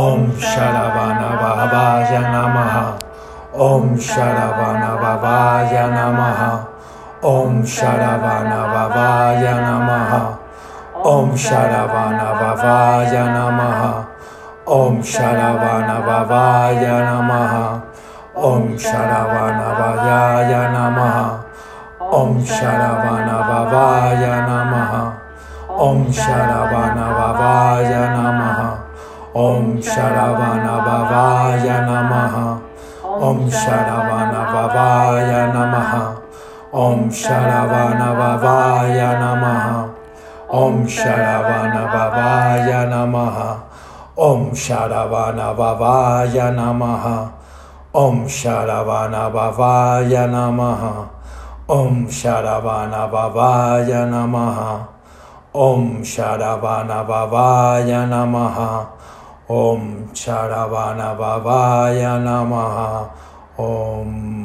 ॐ शरवणभवाय नमः ॐ शरवणभवाय नमः ॐ शरवणभवाय नमः ॐ शरवणभवाय नमः ॐ शरवणभवाय नमः ॐ शरवणभवाय नमः ॐ शरवणभवाय नमः ॐ शरवणभवाय नमः ॐ शरवणभवाय नमः ॐ शरवणभवाय नमः ॐ शरवणभवाय नमः ॐ शरवणभवाय नमः ॐ शरवणभवाय नमः ॐ शरवणभवाय नमः ॐ शरवणभवाय नमः ॐ शरवणभवाय नमः ॐ शरवणभवाय नमः। ॐ